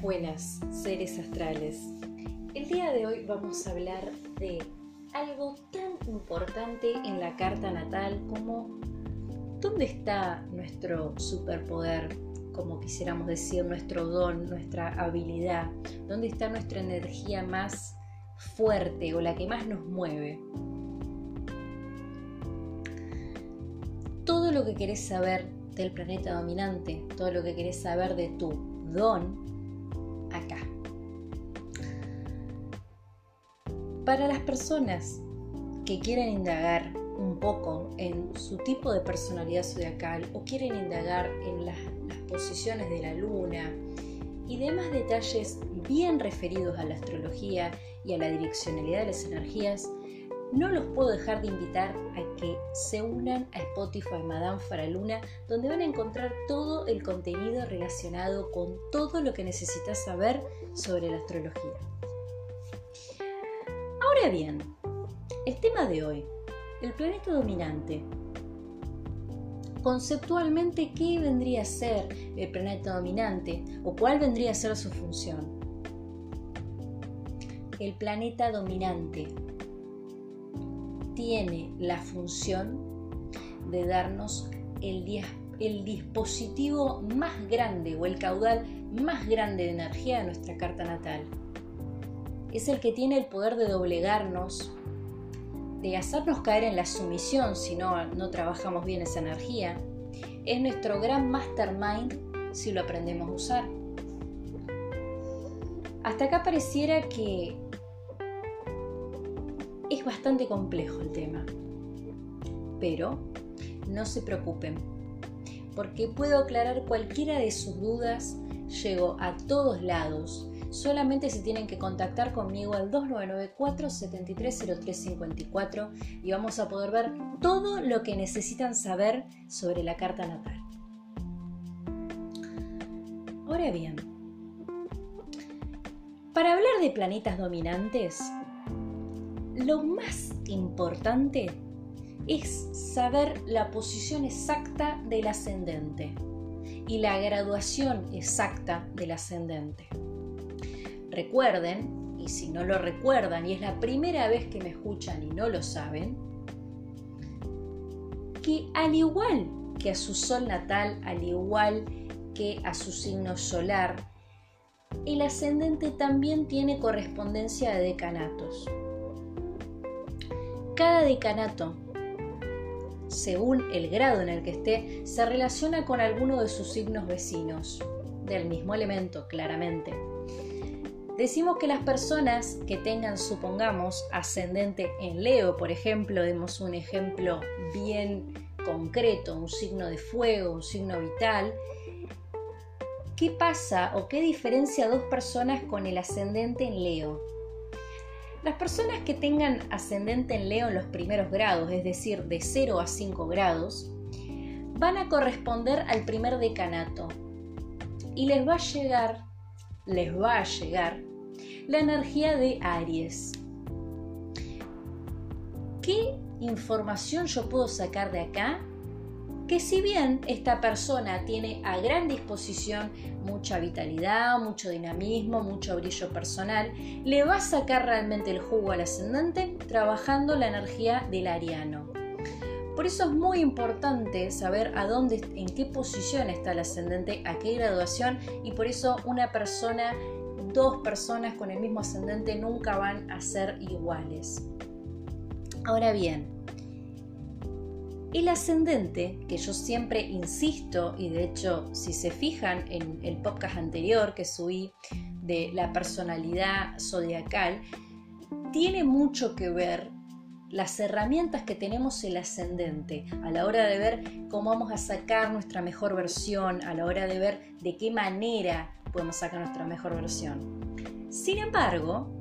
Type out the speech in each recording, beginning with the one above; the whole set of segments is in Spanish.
Buenas, seres astrales. El día de hoy vamos a hablar de algo tan importante en la carta natal como dónde está nuestro superpoder, como quisiéramos decir, nuestro don, nuestra habilidad, dónde está nuestra energía más fuerte o la que más nos mueve. Todo lo que querés saber del planeta dominante, todo lo que querés saber de tu don, Para las personas que quieren indagar un poco en su tipo de personalidad zodiacal o quieren indagar en las, posiciones de la luna y demás detalles bien referidos a la astrología y a la direccionalidad de las energías, no los puedo dejar de invitar a que se unan a Spotify Madame Faraluna, donde van a encontrar todo el contenido relacionado con todo lo que necesitas saber sobre la astrología. Ahora bien, el tema de hoy, el planeta dominante. Conceptualmente, ¿qué vendría a ser el planeta dominante o cuál vendría a ser su función? El planeta dominante tiene la función de darnos el, dispositivo más grande o el caudal más grande de energía de nuestra carta natal. Es el que tiene el poder de doblegarnos, de hacernos caer en la sumisión si no, no trabajamos bien esa energía. Es nuestro gran mastermind si lo aprendemos a usar. Hasta acá pareciera que es bastante complejo el tema. Pero no se preocupen, porque puedo aclarar cualquiera de sus dudas, llego a todos lados. Solamente se tienen que contactar conmigo al 2994 730354 y vamos a poder ver todo lo que necesitan saber sobre la carta natal. Ahora bien, para hablar de planetas dominantes, lo más importante es saber la posición exacta del ascendente y la graduación exacta del ascendente. Recuerden, y si no lo recuerdan y es la primera vez que me escuchan y no lo saben, que al igual que a su sol natal, al igual que a su signo solar, el ascendente también tiene correspondencia de decanatos. Cada decanato, según el grado en el que esté, se relaciona con alguno de sus signos vecinos, del mismo elemento, claramente. Decimos que las personas que tengan, supongamos, ascendente en Leo, por ejemplo, demos un ejemplo bien concreto, un signo de fuego, un signo vital, ¿qué pasa o qué diferencia dos personas con el ascendente en Leo? Las personas que tengan ascendente en Leo en los primeros grados, es decir, de 0 a 5 grados, van a corresponder al primer decanato y les va a llegar, les va a llegar la energía de Aries. ¿Qué información yo puedo sacar de acá? que si bien esta persona tiene a gran disposición mucha vitalidad, mucho dinamismo, mucho brillo personal, le va a sacar realmente el jugo al ascendente trabajando la energía del ariano. Por eso es muy importante saber a dónde, en qué posición está el ascendente, a qué graduación y por eso una persona, dos personas con el mismo ascendente nunca van a ser iguales. Ahora bien, el ascendente, que yo siempre insisto, y de hecho si se fijan en el podcast anterior que subí de la personalidad zodiacal, tiene mucho que ver las herramientas que tenemos el ascendente a la hora de ver cómo vamos a sacar nuestra mejor versión, a la hora de ver de qué manera podemos sacar nuestra mejor versión. Sin embargo,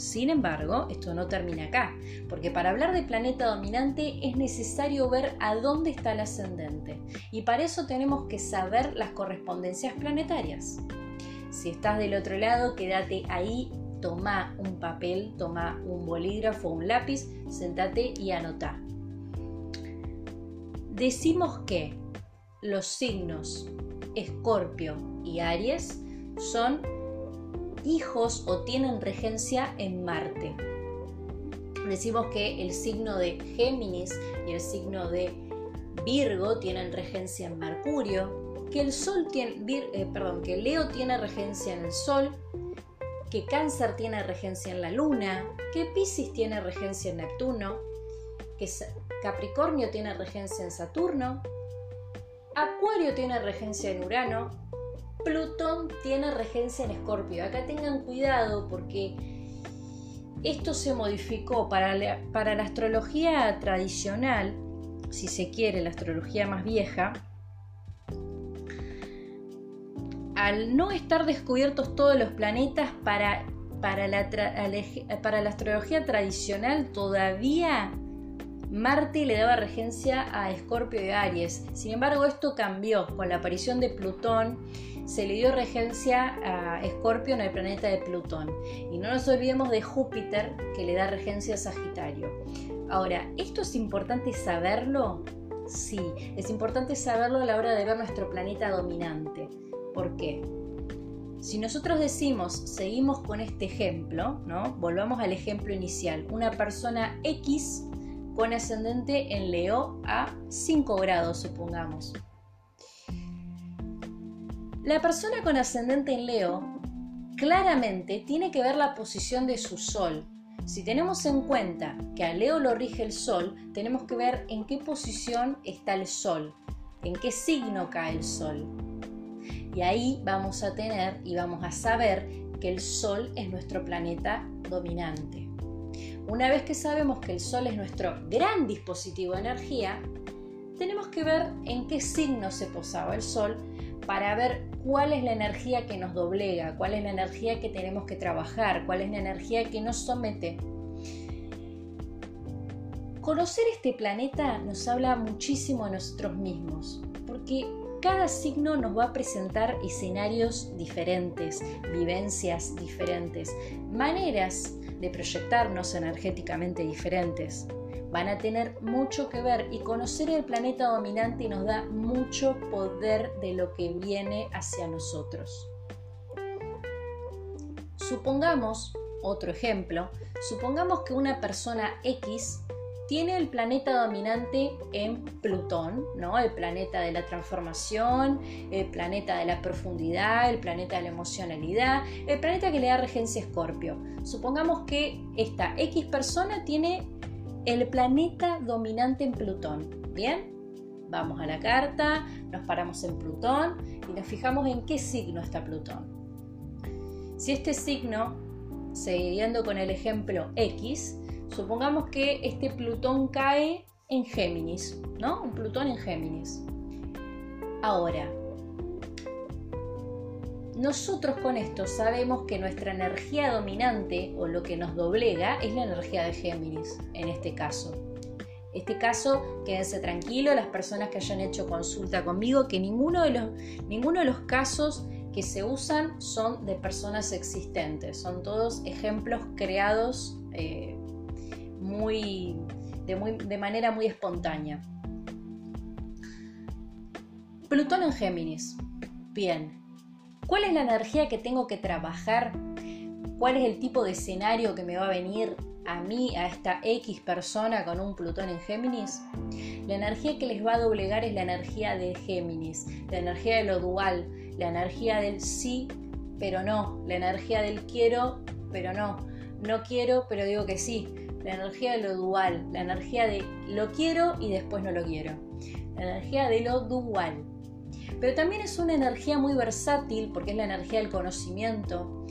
sin embargo, esto no termina acá, porque para hablar de planeta dominante es necesario ver a dónde está el ascendente, y para eso tenemos que saber las correspondencias planetarias. Si estás del otro lado, quédate ahí, toma un papel, toma un bolígrafo, un lápiz, sentate y anota. Decimos que los signos Escorpio y Aries son hijos o tienen regencia en Marte. Decimos que el signo de Géminis y el signo de Virgo tienen regencia en Mercurio, que el Sol tiene, eh, perdón, que Leo tiene regencia en el Sol, que Cáncer tiene regencia en la Luna, que Pisces tiene regencia en Neptuno, que Capricornio tiene regencia en Saturno, Acuario tiene regencia en Urano, Plutón tiene regencia en Escorpio. Acá tengan cuidado porque esto se modificó para la, para la astrología tradicional, si se quiere, la astrología más vieja. Al no estar descubiertos todos los planetas para, para, la, para la astrología tradicional, todavía Marte le daba regencia a Escorpio y Aries. Sin embargo, esto cambió con la aparición de Plutón. Se le dio regencia a Escorpio en el planeta de Plutón. Y no nos olvidemos de Júpiter, que le da regencia a Sagitario. Ahora, ¿esto es importante saberlo? Sí, es importante saberlo a la hora de ver nuestro planeta dominante. ¿Por qué? Si nosotros decimos, seguimos con este ejemplo, ¿no? Volvamos al ejemplo inicial. Una persona X con ascendente en Leo a 5 grados, supongamos. La persona con ascendente en Leo claramente tiene que ver la posición de su Sol. Si tenemos en cuenta que a Leo lo rige el Sol, tenemos que ver en qué posición está el Sol, en qué signo cae el Sol. Y ahí vamos a tener y vamos a saber que el Sol es nuestro planeta dominante. Una vez que sabemos que el Sol es nuestro gran dispositivo de energía, tenemos que ver en qué signo se posaba el Sol para ver cuál es la energía que nos doblega, cuál es la energía que tenemos que trabajar, cuál es la energía que nos somete. Conocer este planeta nos habla muchísimo de nosotros mismos, porque cada signo nos va a presentar escenarios diferentes, vivencias diferentes, maneras de proyectarnos energéticamente diferentes. Van a tener mucho que ver y conocer el planeta dominante nos da mucho poder de lo que viene hacia nosotros. Supongamos, otro ejemplo, supongamos que una persona X tiene el planeta dominante en Plutón, ¿no? El planeta de la transformación, el planeta de la profundidad, el planeta de la emocionalidad, el planeta que le da regencia Escorpio. Supongamos que esta X persona tiene el planeta dominante en Plutón. ¿Bien? Vamos a la carta, nos paramos en Plutón y nos fijamos en qué signo está Plutón. Si este signo, siguiendo con el ejemplo X, Supongamos que este Plutón cae en Géminis, ¿no? Un Plutón en Géminis. Ahora, nosotros con esto sabemos que nuestra energía dominante o lo que nos doblega es la energía de Géminis, en este caso. Este caso, quédense tranquilos, las personas que hayan hecho consulta conmigo, que ninguno de los, ninguno de los casos que se usan son de personas existentes, son todos ejemplos creados eh, muy de, manera muy espontánea. Plutón en Géminis. Bien. ¿Cuál es la energía que tengo que trabajar? ¿Cuál es el tipo de escenario que me va a venir a mí, a esta X persona con un Plutón en Géminis? La energía que les va a doblegar es la energía de Géminis, la energía de lo dual, la energía del sí, pero no, la energía del quiero, pero no, no quiero, pero digo que sí, la energía de lo dual, la energía de lo quiero y después no lo quiero, la energía de lo dual. Pero también es una energía muy versátil porque es la energía del conocimiento,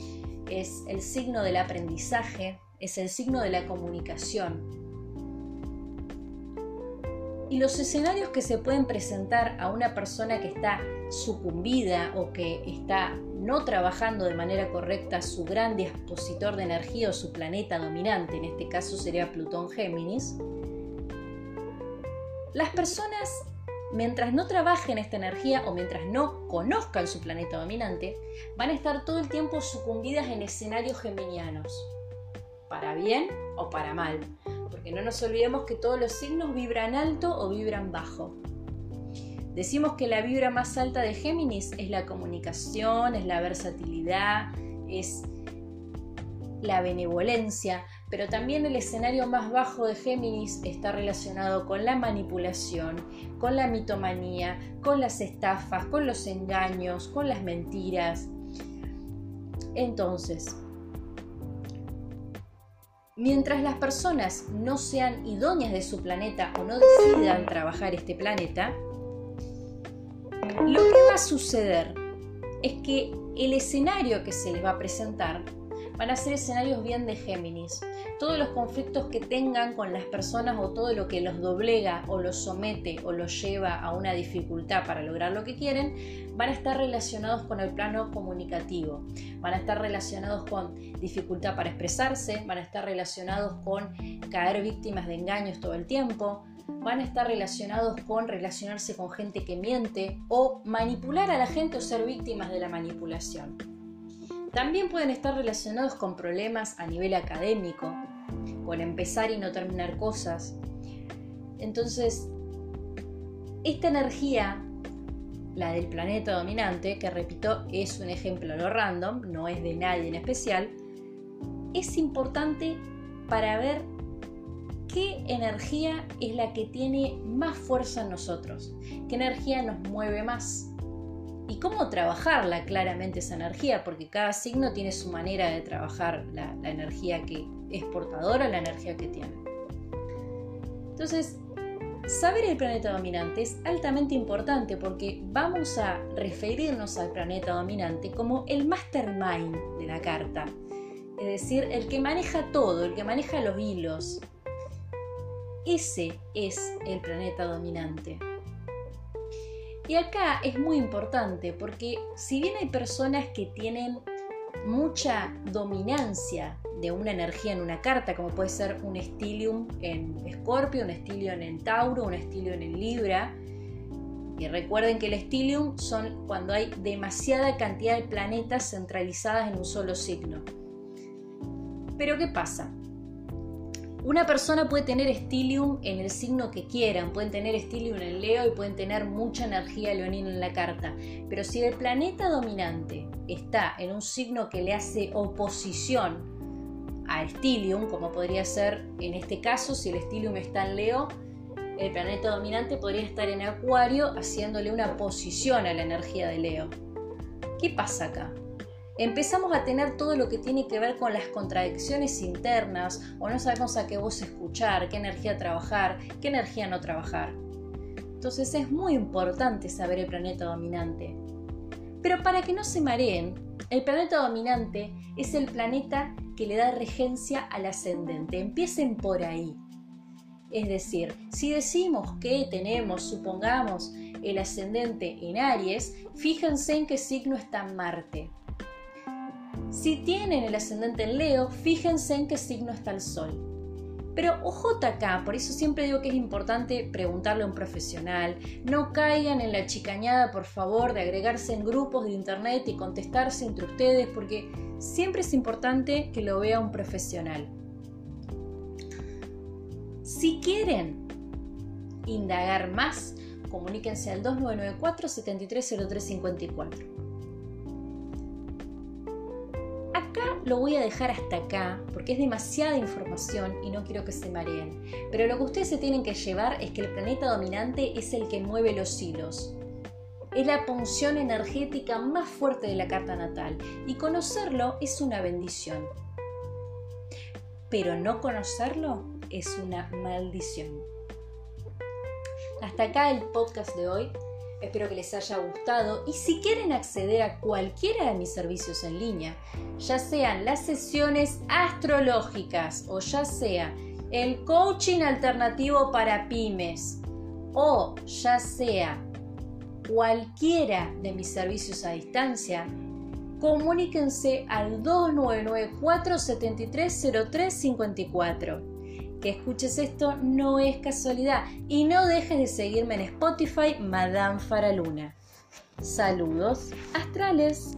es el signo del aprendizaje, es el signo de la comunicación. Y los escenarios que se pueden presentar a una persona que está sucumbida o que está no trabajando de manera correcta su gran dispositor de energía o su planeta dominante, en este caso sería Plutón Géminis, las personas, mientras no trabajen esta energía o mientras no conozcan su planeta dominante, van a estar todo el tiempo sucumbidas en escenarios geminianos, para bien o para mal, porque no nos olvidemos que todos los signos vibran alto o vibran bajo. Decimos que la vibra más alta de Géminis es la comunicación, es la versatilidad, es la benevolencia, pero también el escenario más bajo de Géminis está relacionado con la manipulación, con la mitomanía, con las estafas, con los engaños, con las mentiras. Entonces, mientras las personas no sean idóneas de su planeta o no decidan trabajar este planeta, lo que va a suceder es que el escenario que se les va a presentar van a ser escenarios bien de Géminis. Todos los conflictos que tengan con las personas o todo lo que los doblega o los somete o los lleva a una dificultad para lograr lo que quieren, van a estar relacionados con el plano comunicativo. Van a estar relacionados con dificultad para expresarse, van a estar relacionados con caer víctimas de engaños todo el tiempo, van a estar relacionados con relacionarse con gente que miente o manipular a la gente o ser víctimas de la manipulación. También pueden estar relacionados con problemas a nivel académico, con empezar y no terminar cosas. Entonces, esta energía, la del planeta dominante, que repito, es un ejemplo lo random, no es de nadie en especial, es importante para ver qué energía es la que tiene más fuerza en nosotros, qué energía nos mueve más y cómo trabajarla claramente esa energía, porque cada signo tiene su manera de trabajar la, energía que es portadora, la energía que tiene. Entonces, saber el planeta dominante es altamente importante porque vamos a referirnos al planeta dominante como el mastermind de la carta, es decir, el que maneja todo, el que maneja los hilos, ese es el planeta dominante. Y acá es muy importante porque si bien hay personas que tienen mucha dominancia de una energía en una carta, como puede ser un estilium en Escorpio, un estilium en Tauro, un estilium en Libra, y recuerden que el estilium son cuando hay demasiada cantidad de planetas centralizadas en un solo signo. Pero ¿qué pasa? Una persona puede tener estilium en el signo que quieran, pueden tener estilium en Leo y pueden tener mucha energía leonina en la carta, pero si el planeta dominante está en un signo que le hace oposición a estilium, como podría ser en este caso, si el estilium está en Leo, el planeta dominante podría estar en Acuario haciéndole una posición a la energía de Leo. ¿Qué pasa acá? Empezamos a tener todo lo que tiene que ver con las contradicciones internas o no sabemos a qué voz escuchar, qué energía trabajar, qué energía no trabajar. Entonces es muy importante saber el planeta dominante. Pero para que no se mareen, el planeta dominante es el planeta que le da regencia al ascendente. Empiecen por ahí. Es decir, si decimos que tenemos, supongamos, el ascendente en Aries, fíjense en qué signo está Marte. Si tienen el ascendente en Leo, fíjense en qué signo está el Sol. Pero ojo acá, por eso siempre digo que es importante preguntarle a un profesional. No caigan en la chicañada, por favor, de agregarse en grupos de internet y contestarse entre ustedes, porque siempre es importante que lo vea un profesional. Si quieren indagar más, comuníquense al 2994 lo voy a dejar hasta acá porque es demasiada información y no quiero que se mareen. Pero lo que ustedes se tienen que llevar es que el planeta dominante es el que mueve los hilos. Es la punción energética más fuerte de la carta natal y conocerlo es una bendición. Pero no conocerlo es una maldición. Hasta acá el podcast de hoy. Espero que les haya gustado y si quieren acceder a cualquiera de mis servicios en línea, ya sean las sesiones astrológicas o ya sea el coaching alternativo para pymes o ya sea cualquiera de mis servicios a distancia, comuníquense al 2994-730354 que escuches esto no es casualidad y no dejes de seguirme en Spotify Madame Faraluna. Saludos astrales.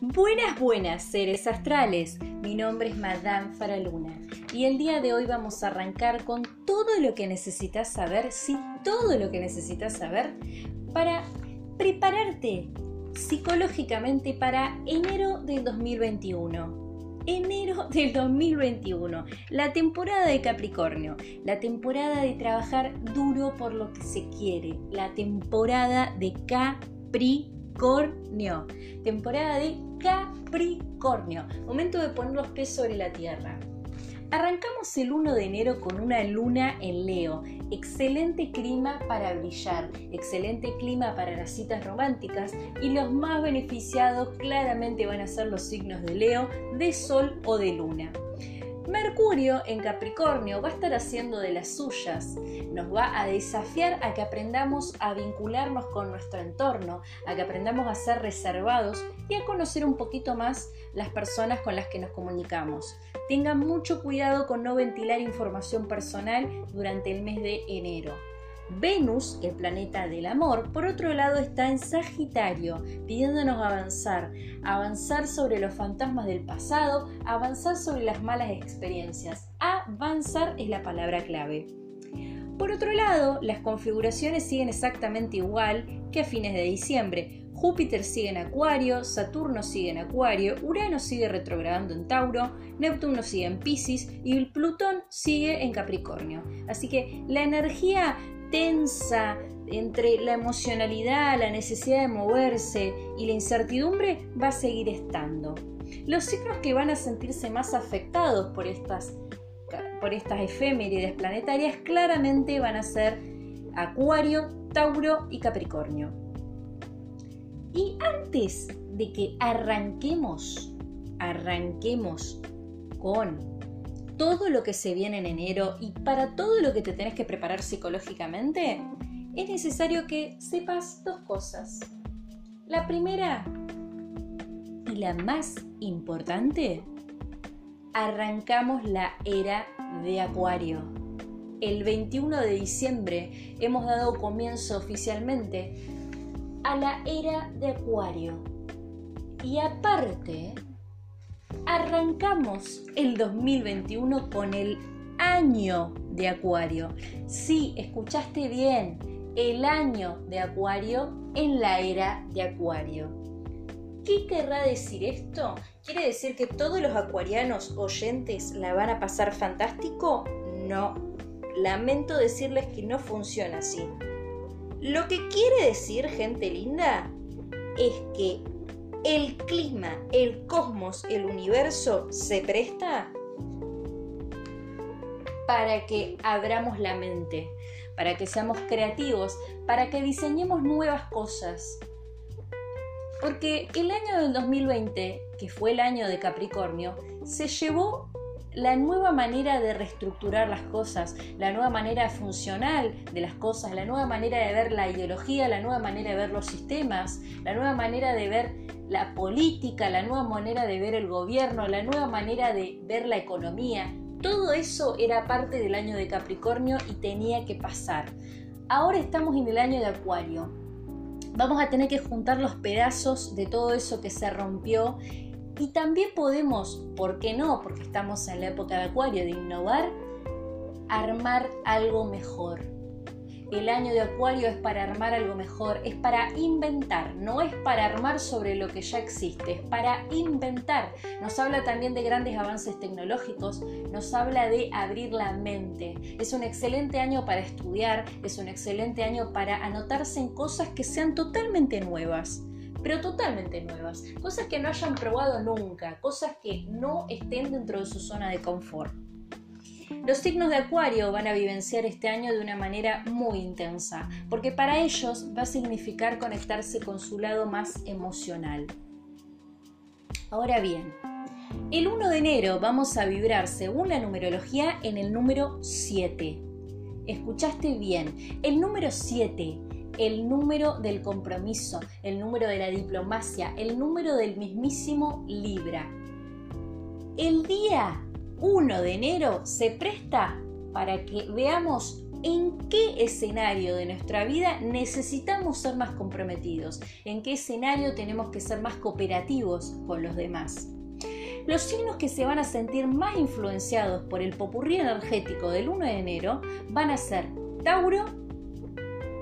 Buenas, buenas, seres astrales. Mi nombre es Madame Faraluna y el día de hoy vamos a arrancar con todo lo que necesitas saber, sí, todo lo que necesitas saber para prepararte psicológicamente para enero del 2021 enero del 2021, la temporada de Capricornio, la temporada de trabajar duro por lo que se quiere, la temporada de Capricornio, temporada de Capricornio, momento de poner los pies sobre la tierra. Arrancamos el 1 de enero con una luna en Leo. Excelente clima para brillar, excelente clima para las citas románticas y los más beneficiados claramente van a ser los signos de Leo, de Sol o de Luna. Mercurio en Capricornio va a estar haciendo de las suyas, nos va a desafiar a que aprendamos a vincularnos con nuestro entorno, a que aprendamos a ser reservados y a conocer un poquito más las personas con las que nos comunicamos. Tengan mucho cuidado con no ventilar información personal durante el mes de enero. Venus, el planeta del amor, por otro lado está en Sagitario, pidiéndonos avanzar, avanzar sobre los fantasmas del pasado, avanzar sobre las malas experiencias. Avanzar es la palabra clave. Por otro lado, las configuraciones siguen exactamente igual que a fines de diciembre. Júpiter sigue en Acuario, Saturno sigue en Acuario, Urano sigue retrogradando en Tauro, Neptuno sigue en Pisces y Plutón sigue en Capricornio. Así que la energía tensa entre la emocionalidad, la necesidad de moverse y la incertidumbre va a seguir estando. Los signos que van a sentirse más afectados por estas, por estas efemérides planetarias claramente van a ser Acuario, Tauro y Capricornio. Y antes de que arranquemos, arranquemos con todo lo que se viene en enero y para todo lo que te tenés que preparar psicológicamente, es necesario que sepas dos cosas. La primera y la más importante, arrancamos la era de Acuario. El 21 de diciembre hemos dado comienzo oficialmente a la era de Acuario. Y aparte, arrancamos el 2021 con el año de Acuario. Sí, escuchaste bien, el año de Acuario en la era de Acuario. ¿Qué querrá decir esto? ¿Quiere decir que todos los acuarianos oyentes la van a pasar fantástico? No. Lamento decirles que no funciona así. Lo que quiere decir, gente linda, es que el clima, el cosmos, el universo se presta para que abramos la mente, para que seamos creativos, para que diseñemos nuevas cosas. Porque el año del 2020, que fue el año de Capricornio, se llevó la nueva manera de reestructurar las cosas, la nueva manera funcional de las cosas, la nueva manera de ver la ideología, la nueva manera de ver los sistemas, la nueva manera de ver la política, la nueva manera de ver el gobierno, la nueva manera de ver la economía. Todo eso era parte del año de Capricornio y tenía que pasar. Ahora estamos en el año de Acuario. Vamos a tener que juntar los pedazos de todo eso que se rompió y también podemos, ¿por qué no? Porque estamos en la época de Acuario, de innovar, armar algo mejor. El año de Acuario es para armar algo mejor, es para inventar, no es para armar sobre lo que ya existe, es para inventar. Nos habla también de grandes avances tecnológicos, nos habla de abrir la mente. Es un excelente año para estudiar, es un excelente año para anotarse en cosas que sean totalmente nuevas pero totalmente nuevas, cosas que no hayan probado nunca, cosas que no estén dentro de su zona de confort. Los signos de Acuario van a vivenciar este año de una manera muy intensa, porque para ellos va a significar conectarse con su lado más emocional. Ahora bien, el 1 de enero vamos a vibrar, según la numerología, en el número 7. Escuchaste bien, el número 7 el número del compromiso, el número de la diplomacia, el número del mismísimo Libra. El día 1 de enero se presta para que veamos en qué escenario de nuestra vida necesitamos ser más comprometidos, en qué escenario tenemos que ser más cooperativos con los demás. Los signos que se van a sentir más influenciados por el popurrí energético del 1 de enero van a ser Tauro,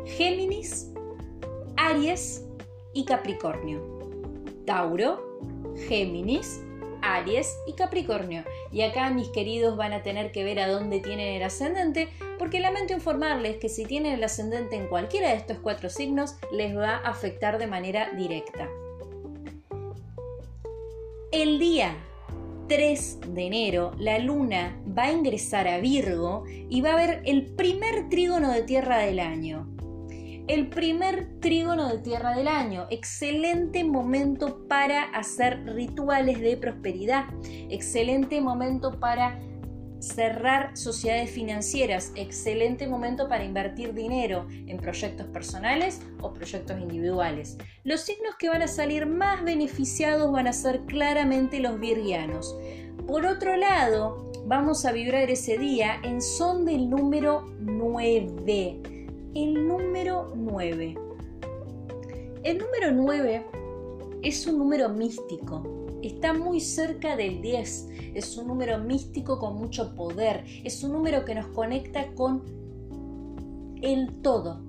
Géminis, Aries y Capricornio. Tauro, Géminis, Aries y Capricornio. Y acá mis queridos van a tener que ver a dónde tienen el ascendente, porque lamento informarles que si tienen el ascendente en cualquiera de estos cuatro signos, les va a afectar de manera directa. El día 3 de enero, la luna va a ingresar a Virgo y va a haber el primer trígono de tierra del año el primer trígono de tierra del año. Excelente momento para hacer rituales de prosperidad. Excelente momento para cerrar sociedades financieras. Excelente momento para invertir dinero en proyectos personales o proyectos individuales. Los signos que van a salir más beneficiados van a ser claramente los virgianos. Por otro lado, vamos a vibrar ese día en son del número 9 el número 9. El número 9 es un número místico, está muy cerca del 10, es un número místico con mucho poder, es un número que nos conecta con el todo,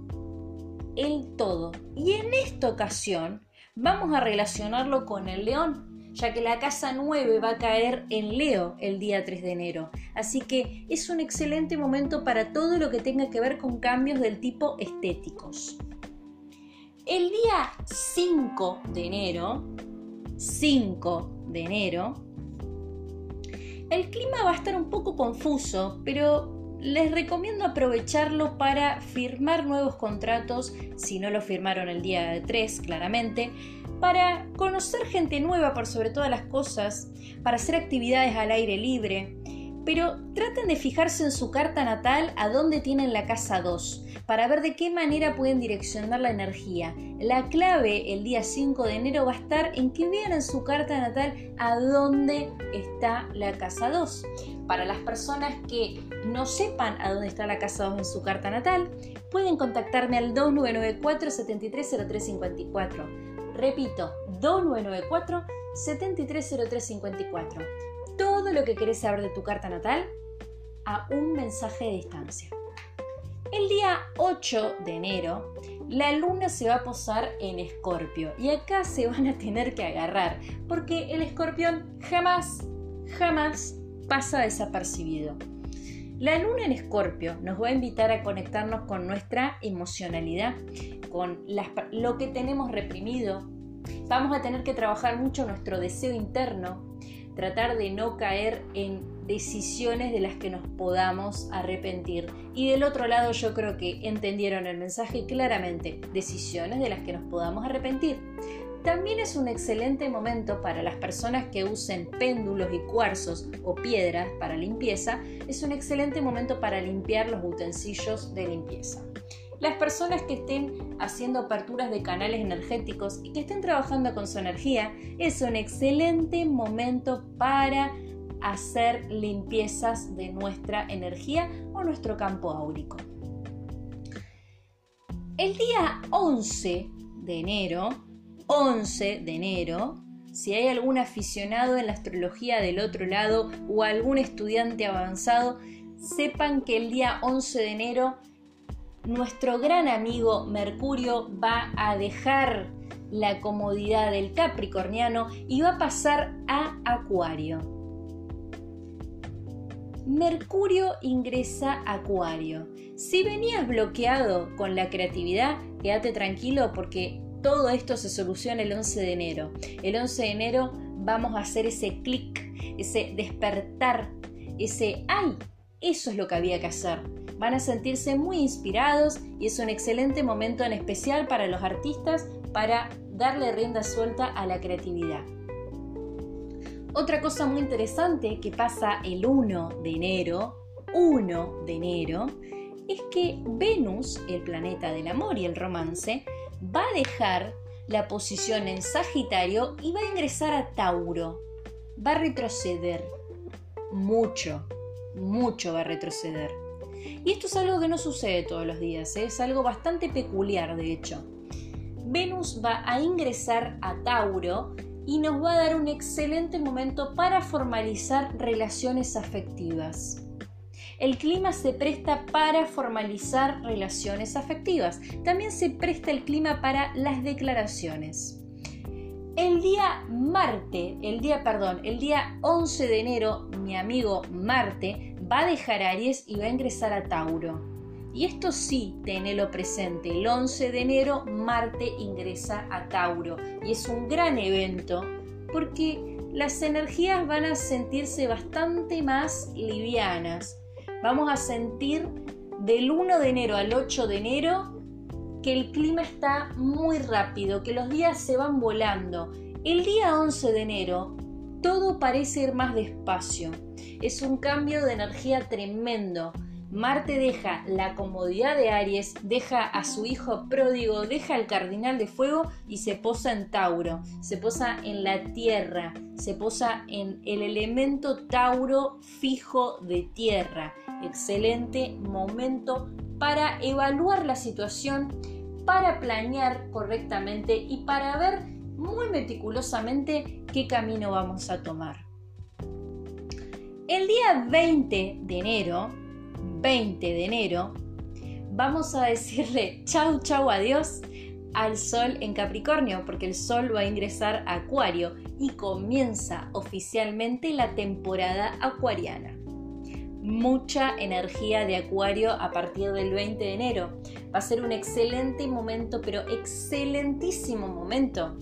el todo. Y en esta ocasión vamos a relacionarlo con el león, ya que la casa 9 va a caer en Leo el día 3 de enero. Así que es un excelente momento para todo lo que tenga que ver con cambios del tipo estéticos. El día 5 de enero, 5 de enero, el clima va a estar un poco confuso, pero les recomiendo aprovecharlo para firmar nuevos contratos, si no lo firmaron el día 3, claramente, para conocer gente nueva por sobre todas las cosas, para hacer actividades al aire libre, pero traten de fijarse en su carta natal a dónde tienen la casa 2, para ver de qué manera pueden direccionar la energía. La clave el día 5 de enero va a estar en que vean en su carta natal a dónde está la casa 2. Para las personas que no sepan a dónde está la casa 2 en su carta natal, pueden contactarme al 2994 730354 Repito, 2994 730354. Todo lo que querés saber de tu carta natal a un mensaje de distancia. El día 8 de enero, la luna se va a posar en Escorpio y acá se van a tener que agarrar porque el escorpión jamás, jamás pasa desapercibido. La luna en Escorpio nos va a invitar a conectarnos con nuestra emocionalidad, con lo que tenemos reprimido. Vamos a tener que trabajar mucho nuestro deseo interno, tratar de no caer en decisiones de las que nos podamos arrepentir. Y del otro lado yo creo que entendieron el mensaje claramente, decisiones de las que nos podamos arrepentir. También es un excelente momento para las personas que usen péndulos y cuarzos o piedras para limpieza, es un excelente momento para limpiar los utensilios de limpieza. Las personas que estén haciendo aperturas de canales energéticos y que estén trabajando con su energía, es un excelente momento para hacer limpiezas de nuestra energía o nuestro campo áurico. El día 11 de enero, 11 de enero, si hay algún aficionado en la astrología del otro lado o algún estudiante avanzado, sepan que el día 11 de enero nuestro gran amigo Mercurio va a dejar la comodidad del capricorniano y va a pasar a Acuario. Mercurio ingresa a Acuario. Si venías bloqueado con la creatividad, quédate tranquilo porque todo esto se soluciona el 11 de enero. El 11 de enero vamos a hacer ese clic, ese despertar, ese ¡ay! Eso es lo que había que hacer van a sentirse muy inspirados y es un excelente momento en especial para los artistas para darle rienda suelta a la creatividad. Otra cosa muy interesante que pasa el 1 de enero, 1 de enero, es que Venus, el planeta del amor y el romance, va a dejar la posición en Sagitario y va a ingresar a Tauro. Va a retroceder mucho, mucho va a retroceder. Y esto es algo que no sucede todos los días, ¿eh? es algo bastante peculiar de hecho. Venus va a ingresar a Tauro y nos va a dar un excelente momento para formalizar relaciones afectivas. El clima se presta para formalizar relaciones afectivas. También se presta el clima para las declaraciones. El día Marte, el día, perdón, el día 11 de enero, mi amigo Marte va a dejar Aries y va a ingresar a Tauro. Y esto sí, tenelo presente, el 11 de enero Marte ingresa a Tauro y es un gran evento porque las energías van a sentirse bastante más livianas. Vamos a sentir del 1 de enero al 8 de enero que el clima está muy rápido, que los días se van volando. El día 11 de enero todo parece ir más despacio. Es un cambio de energía tremendo. Marte deja la comodidad de Aries, deja a su hijo pródigo, deja al cardinal de fuego y se posa en Tauro, se posa en la tierra, se posa en el elemento Tauro fijo de tierra. Excelente momento para evaluar la situación para planear correctamente y para ver muy meticulosamente qué camino vamos a tomar. El día 20 de enero, 20 de enero, vamos a decirle chau chau adiós al Sol en Capricornio, porque el Sol va a ingresar a Acuario y comienza oficialmente la temporada acuariana mucha energía de Acuario a partir del 20 de enero. Va a ser un excelente momento, pero excelentísimo momento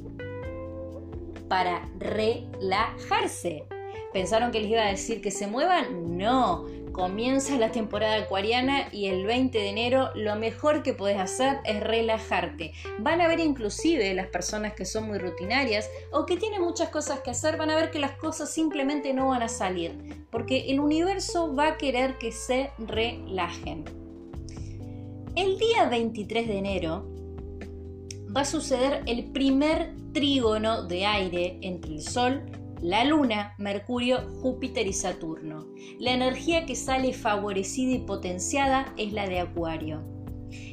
para relajarse. ¿Pensaron que les iba a decir que se muevan? No, comienza la temporada acuariana y el 20 de enero lo mejor que puedes hacer es relajarte. Van a ver inclusive las personas que son muy rutinarias o que tienen muchas cosas que hacer, van a ver que las cosas simplemente no van a salir, porque el universo va a querer que se relajen. El día 23 de enero va a suceder el primer trígono de aire entre el Sol la Luna, Mercurio, Júpiter y Saturno. La energía que sale favorecida y potenciada es la de Acuario.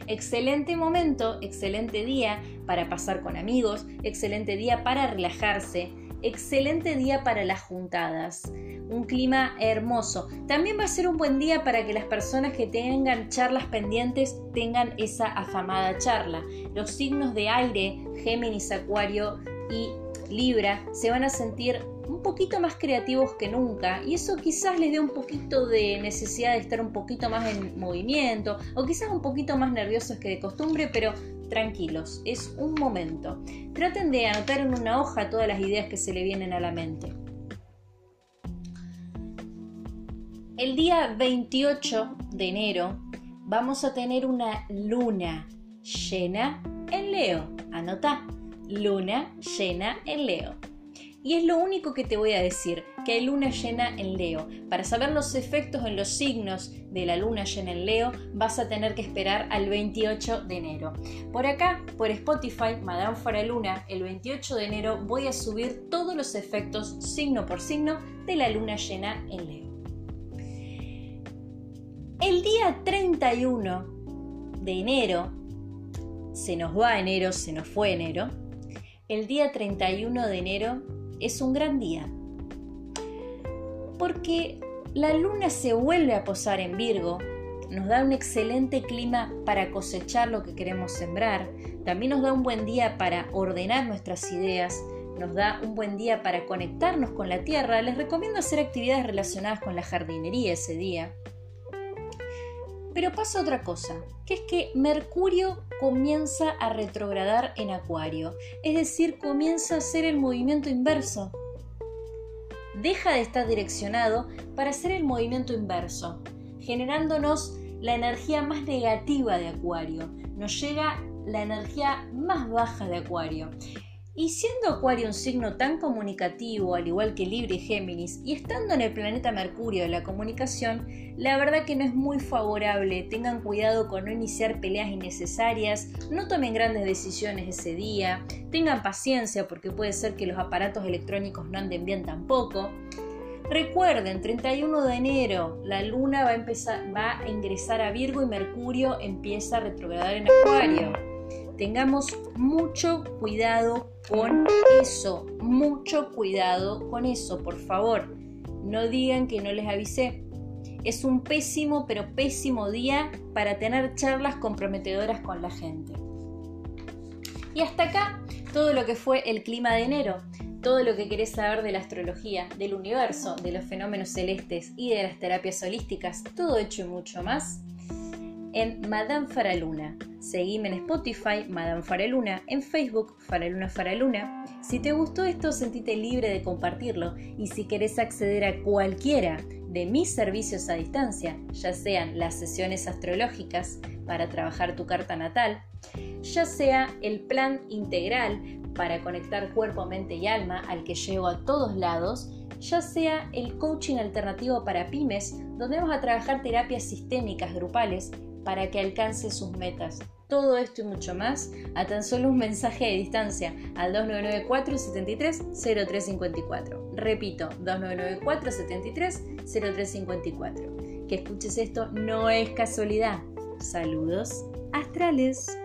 Excelente momento, excelente día para pasar con amigos, excelente día para relajarse, excelente día para las juntadas. Un clima hermoso. También va a ser un buen día para que las personas que tengan charlas pendientes tengan esa afamada charla. Los signos de aire, Géminis, Acuario y Libra, se van a sentir un poquito más creativos que nunca y eso quizás les dé un poquito de necesidad de estar un poquito más en movimiento o quizás un poquito más nerviosos que de costumbre, pero tranquilos, es un momento. Traten de anotar en una hoja todas las ideas que se le vienen a la mente. El día 28 de enero vamos a tener una luna llena en Leo. Anota, luna llena en Leo. Y es lo único que te voy a decir, que hay luna llena en Leo. Para saber los efectos en los signos de la luna llena en Leo, vas a tener que esperar al 28 de enero. Por acá, por Spotify, Madame Luna, el 28 de enero voy a subir todos los efectos signo por signo de la luna llena en Leo. El día 31 de enero, se nos va enero, se nos fue enero, el día 31 de enero es un gran día. Porque la luna se vuelve a posar en Virgo, nos da un excelente clima para cosechar lo que queremos sembrar, también nos da un buen día para ordenar nuestras ideas, nos da un buen día para conectarnos con la tierra. Les recomiendo hacer actividades relacionadas con la jardinería ese día. Pero pasa otra cosa, que es que Mercurio comienza a retrogradar en Acuario, es decir, comienza a hacer el movimiento inverso. Deja de estar direccionado para hacer el movimiento inverso, generándonos la energía más negativa de Acuario. Nos llega la energía más baja de Acuario. Y siendo Acuario un signo tan comunicativo, al igual que Libra y Géminis, y estando en el planeta Mercurio de la comunicación, la verdad que no es muy favorable. Tengan cuidado con no iniciar peleas innecesarias, no tomen grandes decisiones ese día, tengan paciencia porque puede ser que los aparatos electrónicos no anden bien tampoco. Recuerden, 31 de enero, la luna va a, va a ingresar a Virgo y Mercurio empieza a retrogradar en Acuario. Tengamos mucho cuidado con eso, mucho cuidado con eso, por favor. No digan que no les avisé. Es un pésimo, pero pésimo día para tener charlas comprometedoras con la gente. Y hasta acá todo lo que fue el clima de enero, todo lo que querés saber de la astrología, del universo, de los fenómenos celestes y de las terapias holísticas, todo hecho y mucho más en Madame Faraluna. Seguime en Spotify, Madame Faraluna, en Facebook, Faraluna Faraluna. Si te gustó esto, sentite libre de compartirlo y si querés acceder a cualquiera de mis servicios a distancia, ya sean las sesiones astrológicas para trabajar tu carta natal, ya sea el plan integral para conectar cuerpo, mente y alma al que llevo a todos lados, ya sea el coaching alternativo para pymes, donde vamos a trabajar terapias sistémicas grupales para que alcance sus metas. Todo esto y mucho más a tan solo un mensaje de distancia al 2994 73 0354. Repito, 2994 73 0354. Que escuches esto no es casualidad. Saludos astrales.